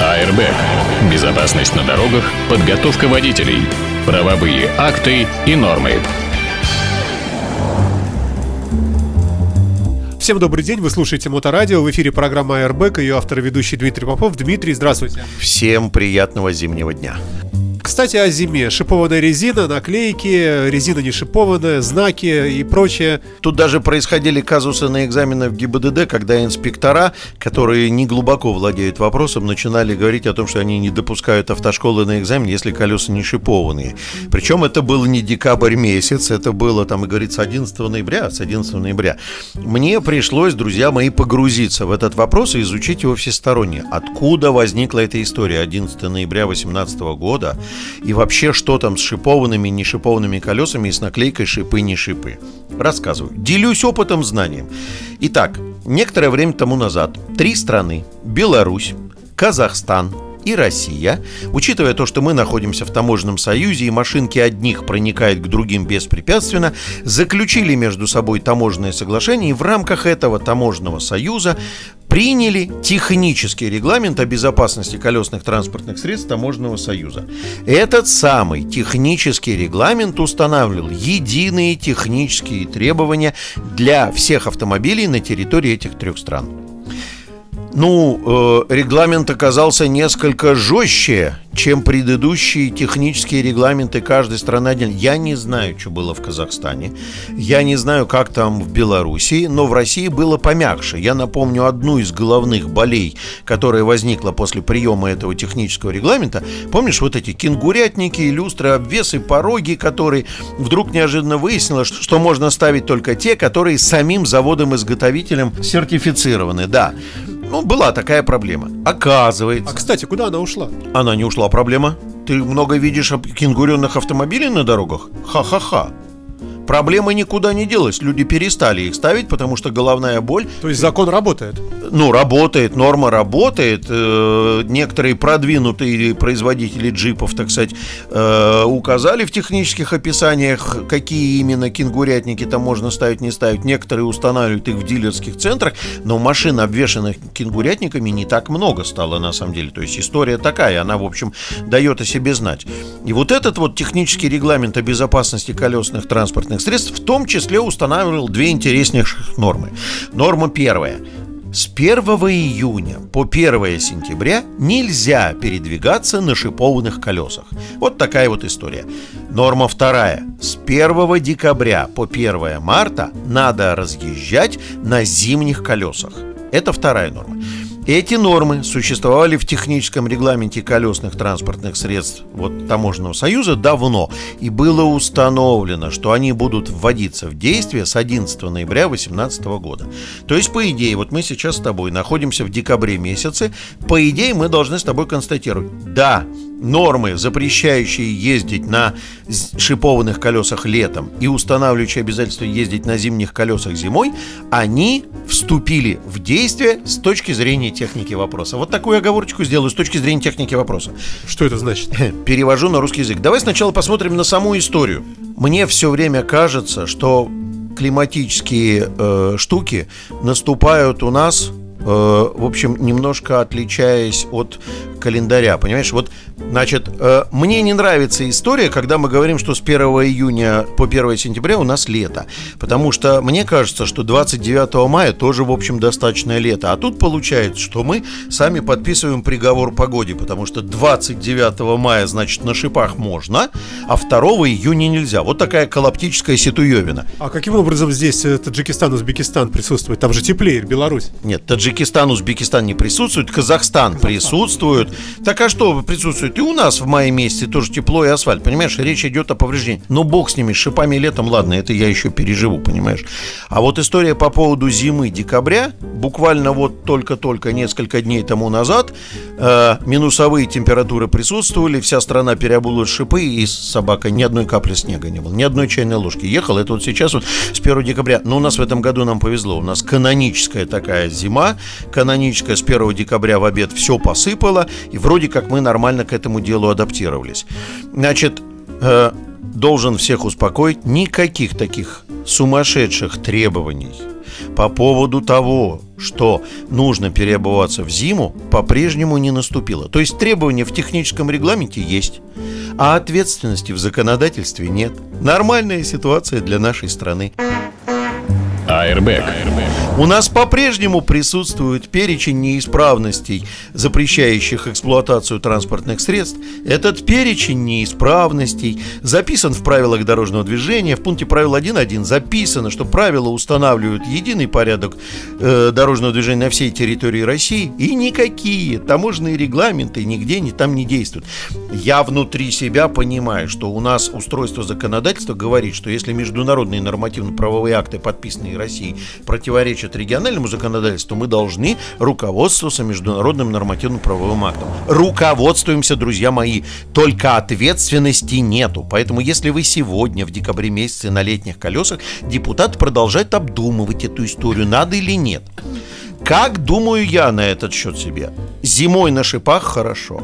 АРБ. Безопасность на дорогах, подготовка водителей, правовые акты и нормы. Всем добрый день, вы слушаете Моторадио, в эфире программа Airbag, ее автор и ведущий Дмитрий Попов. Дмитрий, здравствуйте. Всем приятного зимнего дня. Кстати, о зиме. Шипованная резина, наклейки, резина не шипованная, знаки и прочее. Тут даже происходили казусы на экзаменах в ГИБДД, когда инспектора, которые не глубоко владеют вопросом, начинали говорить о том, что они не допускают автошколы на экзамен, если колеса не шипованные. Причем это был не декабрь месяц, это было, там, и говорится, 11 ноября, с 11 ноября. Мне пришлось, друзья мои, погрузиться в этот вопрос и изучить его всесторонне. Откуда возникла эта история 11 ноября 2018 года? И вообще, что там с шипованными, не шипованными колесами и с наклейкой шипы, не шипы. Рассказываю. Делюсь опытом, знанием. Итак, некоторое время тому назад три страны – Беларусь, Казахстан и Россия, учитывая то, что мы находимся в таможенном союзе и машинки одних проникают к другим беспрепятственно, заключили между собой таможенное соглашение и в рамках этого таможенного союза приняли технический регламент о безопасности колесных транспортных средств Таможенного союза. Этот самый технический регламент устанавливал единые технические требования для всех автомобилей на территории этих трех стран. Ну, э, регламент оказался несколько жестче, чем предыдущие технические регламенты каждой страны отдельно. Я не знаю, что было в Казахстане, я не знаю, как там в Белоруссии, но в России было помягче. Я напомню одну из головных болей, которая возникла после приема этого технического регламента. Помнишь вот эти кенгурятники, люстры, обвесы, пороги, которые вдруг неожиданно выяснилось, что можно ставить только те, которые самим заводом-изготовителем сертифицированы. Да, ну, была такая проблема. Оказывается. А, кстати, куда она ушла? Она не ушла, проблема. Ты много видишь кенгуренных автомобилей на дорогах? Ха-ха-ха. Проблема никуда не делась. Люди перестали их ставить, потому что головная боль. То есть закон работает? Ну, работает, норма работает. Э, некоторые продвинутые производители джипов, так сказать, э, указали в технических описаниях, какие именно кенгурятники там можно ставить, не ставить. Некоторые устанавливают их в дилерских центрах, но машин, обвешанных кенгурятниками, не так много стало на самом деле. То есть история такая, она, в общем, дает о себе знать. И вот этот вот технический регламент о безопасности колесных транспортных транспортных средств в том числе устанавливал две интереснейших нормы. Норма первая. С 1 июня по 1 сентября нельзя передвигаться на шипованных колесах. Вот такая вот история. Норма вторая. С 1 декабря по 1 марта надо разъезжать на зимних колесах. Это вторая норма. Эти нормы существовали в техническом регламенте колесных транспортных средств вот, Таможенного союза давно, и было установлено, что они будут вводиться в действие с 11 ноября 2018 года. То есть, по идее, вот мы сейчас с тобой находимся в декабре месяце, по идее, мы должны с тобой констатировать, да, нормы, запрещающие ездить на шипованных колесах летом и устанавливающие обязательство ездить на зимних колесах зимой, они вступили в действие с точки зрения техники вопроса. Вот такую оговорочку сделаю с точки зрения техники вопроса. Что это значит? Перевожу на русский язык. Давай сначала посмотрим на саму историю. Мне все время кажется, что климатические э, штуки наступают у нас в общем, немножко отличаясь от календаря, понимаешь? Вот, значит, э, мне не нравится история, когда мы говорим, что с 1 июня по 1 сентября у нас лето, потому что мне кажется, что 29 мая тоже, в общем, достаточное лето, а тут получается, что мы сами подписываем приговор погоде, потому что 29 мая, значит, на шипах можно, а 2 июня нельзя. Вот такая колоптическая ситуевина. А каким образом здесь э, Таджикистан, Узбекистан присутствует? Там же теплее, Беларусь. Нет, Таджикистан, Узбекистан не присутствует, Казахстан, присутствует, так а что присутствует? И у нас в мае месяце тоже тепло и асфальт, понимаешь? Речь идет о повреждении. Но бог с ними, с шипами летом, ладно, это я еще переживу, понимаешь? А вот история по поводу зимы декабря, буквально вот только-только несколько дней тому назад, э, минусовые температуры присутствовали, вся страна переобулась шипы, и собака ни одной капли снега не было, ни одной чайной ложки. Ехал, это вот сейчас вот с 1 декабря. Но у нас в этом году нам повезло, у нас каноническая такая зима, каноническая с 1 декабря в обед все посыпало, и вроде как мы нормально к этому делу адаптировались. Значит, э, должен всех успокоить, никаких таких сумасшедших требований по поводу того, что нужно переобуваться в зиму, по-прежнему не наступило. То есть требования в техническом регламенте есть, а ответственности в законодательстве нет. Нормальная ситуация для нашей страны. Airbag. У нас по-прежнему присутствует перечень неисправностей, запрещающих эксплуатацию транспортных средств. Этот перечень неисправностей записан в правилах дорожного движения. В пункте правил 1.1 записано, что правила устанавливают единый порядок э, дорожного движения на всей территории России, и никакие таможенные регламенты нигде не, там не действуют. Я внутри себя понимаю, что у нас устройство законодательства говорит, что если международные нормативно-правовые акты, подписанные Россией, противоречат региональному законодательству, мы должны руководствоваться международным нормативно-правовым актом. Руководствуемся, друзья мои, только ответственности нету. Поэтому, если вы сегодня, в декабре месяце, на летних колесах, депутат продолжает обдумывать эту историю, надо или нет. Как думаю я на этот счет себе? Зимой на шипах хорошо.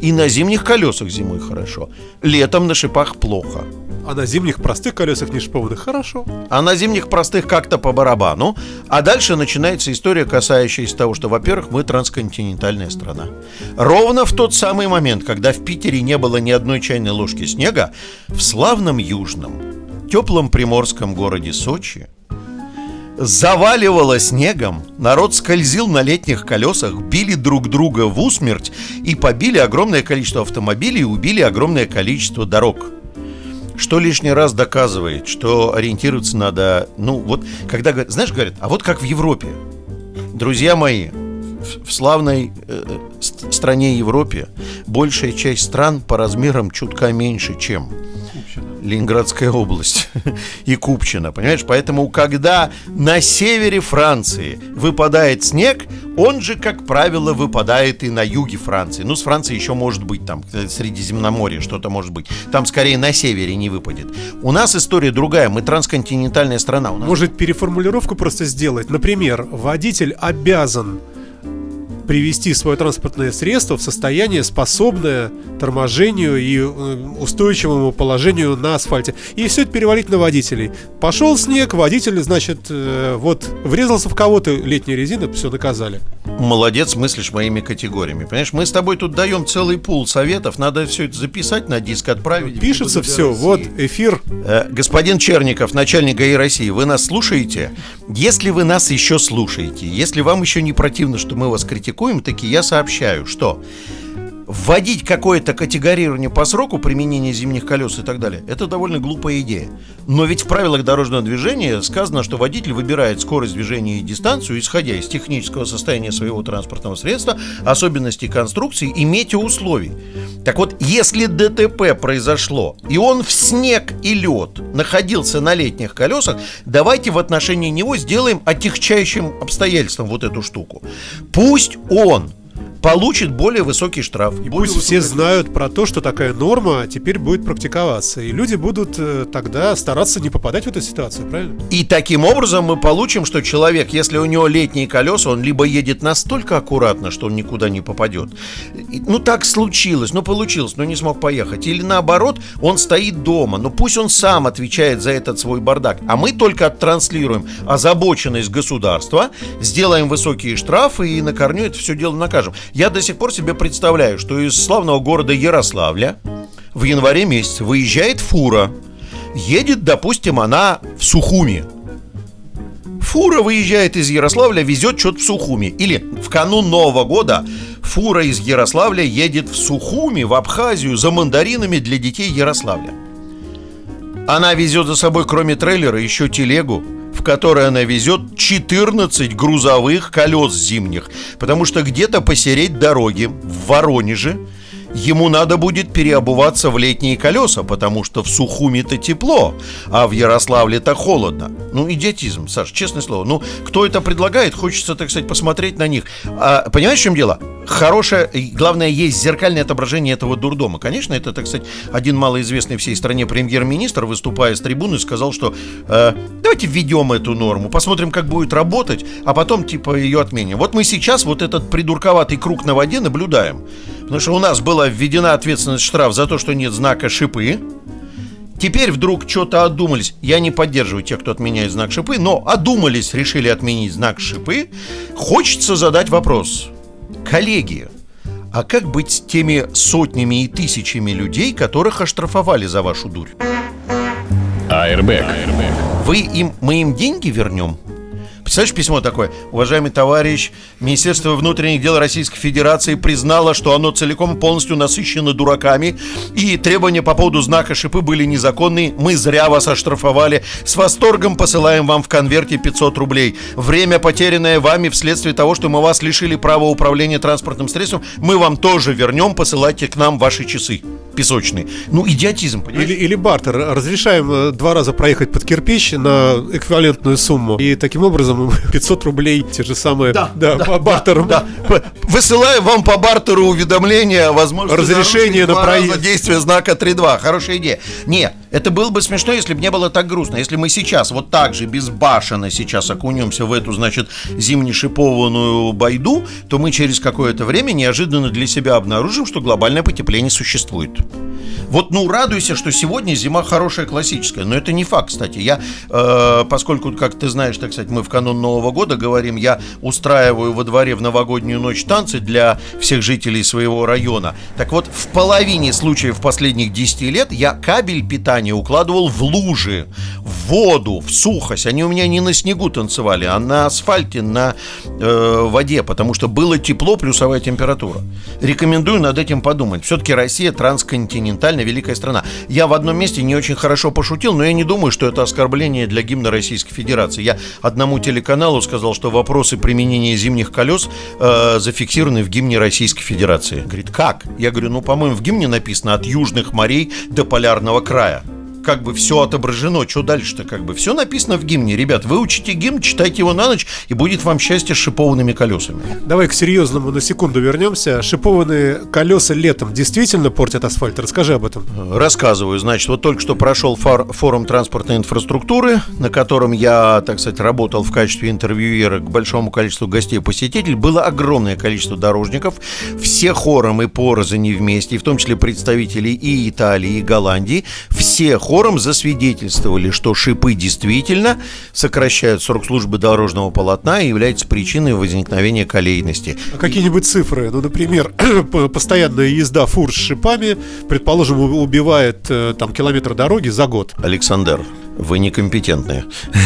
И на зимних колесах зимой хорошо. Летом на шипах плохо. А на зимних простых колесах не шипованных хорошо. А на зимних простых как-то по барабану. А дальше начинается история, касающаяся того, что, во-первых, мы трансконтинентальная страна. Ровно в тот самый момент, когда в Питере не было ни одной чайной ложки снега, в славном южном, теплом приморском городе Сочи заваливало снегом, народ скользил на летних колесах, били друг друга в усмерть и побили огромное количество автомобилей и убили огромное количество дорог. Что лишний раз доказывает, что ориентироваться надо, ну вот, когда, знаешь, говорят, а вот как в Европе. Друзья мои, в славной э, стране Европе большая часть стран по размерам чутка меньше, чем Ленинградская область и Купчино, понимаешь? Поэтому, когда на севере Франции выпадает снег, он же, как правило, выпадает и на юге Франции. Ну, с Франции еще может быть там, э, Средиземноморье что-то может быть. Там скорее на севере не выпадет. У нас история другая, мы трансконтинентальная страна. У нас... Может, переформулировку просто сделать? Например, водитель обязан привести свое транспортное средство в состояние, способное торможению и э, устойчивому положению на асфальте. И все это перевалить на водителей. Пошел снег, водитель, значит, э, вот врезался в кого-то летней резиной, все наказали. Молодец, мыслишь моими категориями. Понимаешь, мы с тобой тут даем целый пул советов. Надо все это записать на диск, отправить. Пишется все, вот эфир. Э, господин Черников, начальник ГАИ России, вы нас слушаете? Если вы нас еще слушаете, если вам еще не противно, что мы вас критикуем, таки я сообщаю, что вводить какое-то категорирование по сроку применения зимних колес и так далее, это довольно глупая идея. Но ведь в правилах дорожного движения сказано, что водитель выбирает скорость движения и дистанцию, исходя из технического состояния своего транспортного средства, особенностей конструкции и метеоусловий. Так вот, если ДТП произошло, и он в снег и лед находился на летних колесах, давайте в отношении него сделаем отягчающим обстоятельством вот эту штуку. Пусть он получит более высокий штраф. И пусть все знают про то, что такая норма теперь будет практиковаться. И люди будут э, тогда стараться не попадать в эту ситуацию, правильно? И таким образом мы получим, что человек, если у него летние колеса, он либо едет настолько аккуратно, что он никуда не попадет. Ну так случилось, ну получилось, но не смог поехать. Или наоборот, он стоит дома, но пусть он сам отвечает за этот свой бардак. А мы только транслируем озабоченность государства, сделаем высокие штрафы и на корню это все дело накажем. Я до сих пор себе представляю, что из славного города Ярославля в январе месяце выезжает фура. Едет, допустим, она в Сухуми. Фура выезжает из Ярославля, везет что-то в Сухуми. Или в канун Нового года фура из Ярославля едет в Сухуми, в Абхазию, за мандаринами для детей Ярославля. Она везет за собой, кроме трейлера, еще телегу, которой она везет 14 грузовых колес зимних, потому что где-то посереть дороги в Воронеже ему надо будет переобуваться в летние колеса, потому что в Сухуми-то тепло, а в Ярославле-то холодно. Ну, идиотизм, Саш, честное слово. Ну, кто это предлагает, хочется, так сказать, посмотреть на них. А, понимаешь, в чем дело? Хорошее, главное, есть зеркальное отображение этого дурдома. Конечно, это, так сказать, один малоизвестный всей стране премьер-министр, выступая с трибуны, сказал, что э, давайте введем эту норму, посмотрим, как будет работать, а потом, типа, ее отменим. Вот мы сейчас вот этот придурковатый круг на воде наблюдаем. Потому что у нас была введена ответственность штраф за то, что нет знака шипы. Теперь вдруг что-то одумались. Я не поддерживаю тех, кто отменяет знак шипы, но одумались, решили отменить знак шипы. Хочется задать вопрос. Коллеги, а как быть с теми сотнями и тысячами людей, которых оштрафовали за вашу дурь? Airbag. Вы им, мы им деньги вернем? Представляешь, письмо такое? Уважаемый товарищ, Министерство внутренних дел Российской Федерации признало, что оно целиком и полностью насыщено дураками, и требования по поводу знака шипы были незаконные. Мы зря вас оштрафовали. С восторгом посылаем вам в конверте 500 рублей. Время, потерянное вами вследствие того, что мы вас лишили права управления транспортным средством, мы вам тоже вернем. Посылайте к нам ваши часы песочные. Ну, идиотизм, понимаешь? Или, или бартер. Разрешаем э, два раза проехать под кирпич на эквивалентную сумму. И таким образом 500 рублей, те же самые, Да, да, да, по бартеру. Да. Высылаю вам по бартеру уведомление о возможности Разрешение на проезд. действия знака 3.2. Хорошая идея. Не, это было бы смешно, если бы не было так грустно. Если мы сейчас вот так же безбашенно сейчас окунемся в эту, значит, зимне-шипованную байду, то мы через какое-то время неожиданно для себя обнаружим, что глобальное потепление существует. Вот, ну, радуйся, что сегодня зима хорошая, классическая. Но это не факт, кстати. Я, э, поскольку, как ты знаешь, так сказать, мы в канун Нового года говорим, я устраиваю во дворе в новогоднюю ночь танцы для всех жителей своего района. Так вот, в половине случаев последних 10 лет я кабель питания укладывал в лужи, в воду, в сухость. Они у меня не на снегу танцевали, а на асфальте, на э, воде, потому что было тепло, плюсовая температура. Рекомендую над этим подумать. Все-таки Россия трансконтинентальная великая страна. Я в одном месте не очень хорошо пошутил, но я не думаю, что это оскорбление для гимна Российской Федерации. Я одному телеканалу сказал, что вопросы применения зимних колес э, зафиксированы в гимне Российской Федерации. Говорит, как? Я говорю, ну, по-моему, в гимне написано от южных морей до полярного края как бы все отображено, что дальше-то как бы все написано в гимне. Ребят, выучите гимн, читайте его на ночь, и будет вам счастье с шипованными колесами. Давай к серьезному на секунду вернемся. Шипованные колеса летом действительно портят асфальт? Расскажи об этом. Рассказываю, значит, вот только что прошел фар- форум транспортной инфраструктуры, на котором я, так сказать, работал в качестве интервьюера к большому количеству гостей и посетителей. Было огромное количество дорожников, все хором и порознь вместе, в том числе представители и Италии, и Голландии, все хором засвидетельствовали, что шипы действительно сокращают срок службы дорожного полотна и являются причиной возникновения колейности. А Какие-нибудь цифры? Ну, например, постоянная езда фур с шипами, предположим, убивает э, там километр дороги за год. Александр, вы некомпетентные.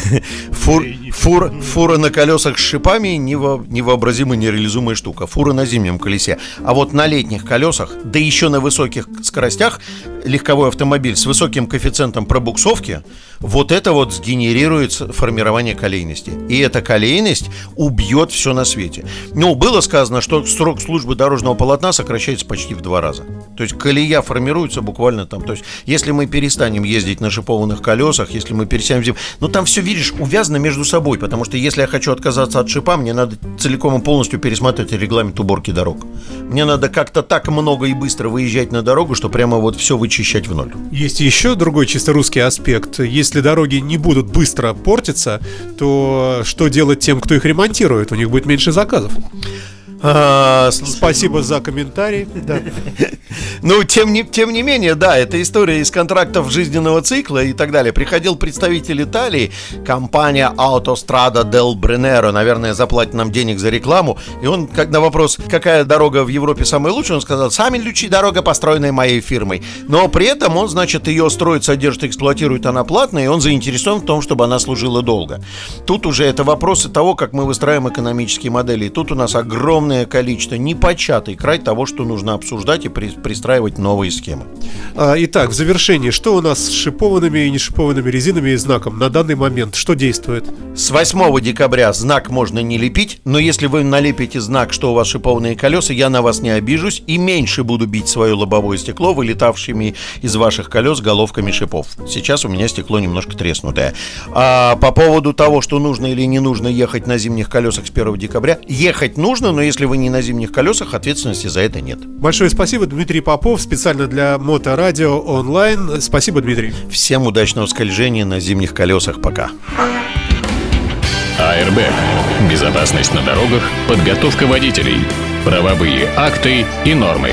Фур, фур, фура на колесах с шипами нево- невообразимо нереализуемая штука. Фура на зимнем колесе. А вот на летних колесах, да еще на высоких скоростях, легковой автомобиль с высоким коэффициентом пробуксовки, вот это вот сгенерирует формирование колейности. И эта колейность убьет все на свете. Ну, было сказано, что срок службы дорожного полотна сокращается почти в два раза. То есть колея формируется буквально там. То есть если мы перестанем ездить на шипованных колесах, если мы пересядем в зим... Ну, там все, видишь, увязано между собой. Потому что если я хочу отказаться от шипа, мне надо целиком и полностью пересматривать регламент уборки дорог. Мне надо как-то так много и быстро выезжать на дорогу, что прямо вот все вычищать в ноль. Есть еще другой чисто русский аспект. Если дороги не будут быстро портиться, то что делать тем, кто их ремонтирует? У них будет меньше заказов. А, слушай, Спасибо за комментарий. Да. Ну, тем не, тем не менее, да, это история из контрактов жизненного цикла и так далее. Приходил представитель Италии, компания Autostrada del Brennero, наверное, заплатит нам денег за рекламу, и он, как на вопрос, какая дорога в Европе самая лучшая, он сказал, сами лучи дорога, построенная моей фирмой. Но при этом он, значит, ее строит, содержит, эксплуатирует, она платная, и он заинтересован в том, чтобы она служила долго. Тут уже это вопросы того, как мы выстраиваем экономические модели. И тут у нас огромное количество, непочатый край того, что нужно обсуждать и при- пристраивать новые схемы. А, Итак, в завершении, что у нас с шипованными и нешипованными резинами и знаком на данный момент? Что действует? С 8 декабря знак можно не лепить, но если вы налепите знак, что у вас шипованные колеса, я на вас не обижусь и меньше буду бить свое лобовое стекло, вылетавшими из ваших колес головками шипов. Сейчас у меня стекло немножко треснутое. А по поводу того, что нужно или не нужно ехать на зимних колесах с 1 декабря, ехать нужно, но если вы не на зимних колесах, ответственности за это нет. Большое спасибо, Дмитрий Попов, специально для Моторадио онлайн. Спасибо, Дмитрий. Всем удачного скольжения на зимних колесах. Пока. Airbag. Безопасность на дорогах, подготовка водителей, правовые акты и нормы.